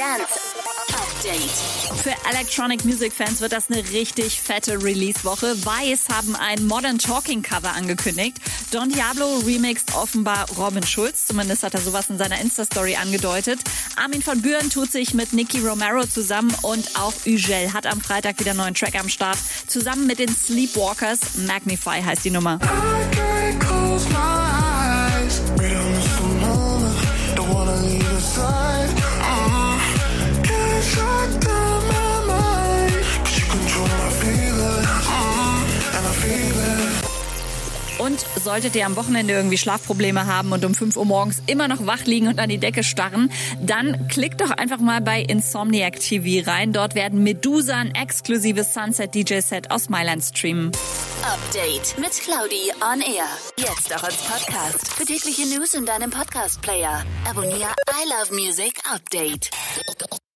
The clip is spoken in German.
Dance Update. Für Electronic Music Fans wird das eine richtig fette Release-Woche. Vice haben ein Modern Talking Cover angekündigt. Don Diablo remixt offenbar Robin Schulz. Zumindest hat er sowas in seiner Insta-Story angedeutet. Armin von Buren tut sich mit Nicky Romero zusammen und auch Ugel hat am Freitag wieder einen neuen Track am Start. Zusammen mit den Sleepwalkers. Magnify heißt die Nummer. Und solltet ihr am Wochenende irgendwie Schlafprobleme haben und um 5 Uhr morgens immer noch wach liegen und an die Decke starren, dann klickt doch einfach mal bei Insomniac TV rein. Dort werden Medusa ein exklusives Sunset DJ Set aus Mailand streamen. Update mit Claudi on Air. Jetzt auch als Podcast. Für tägliche News in deinem Podcast-Player. Abonniere I Love Music Update.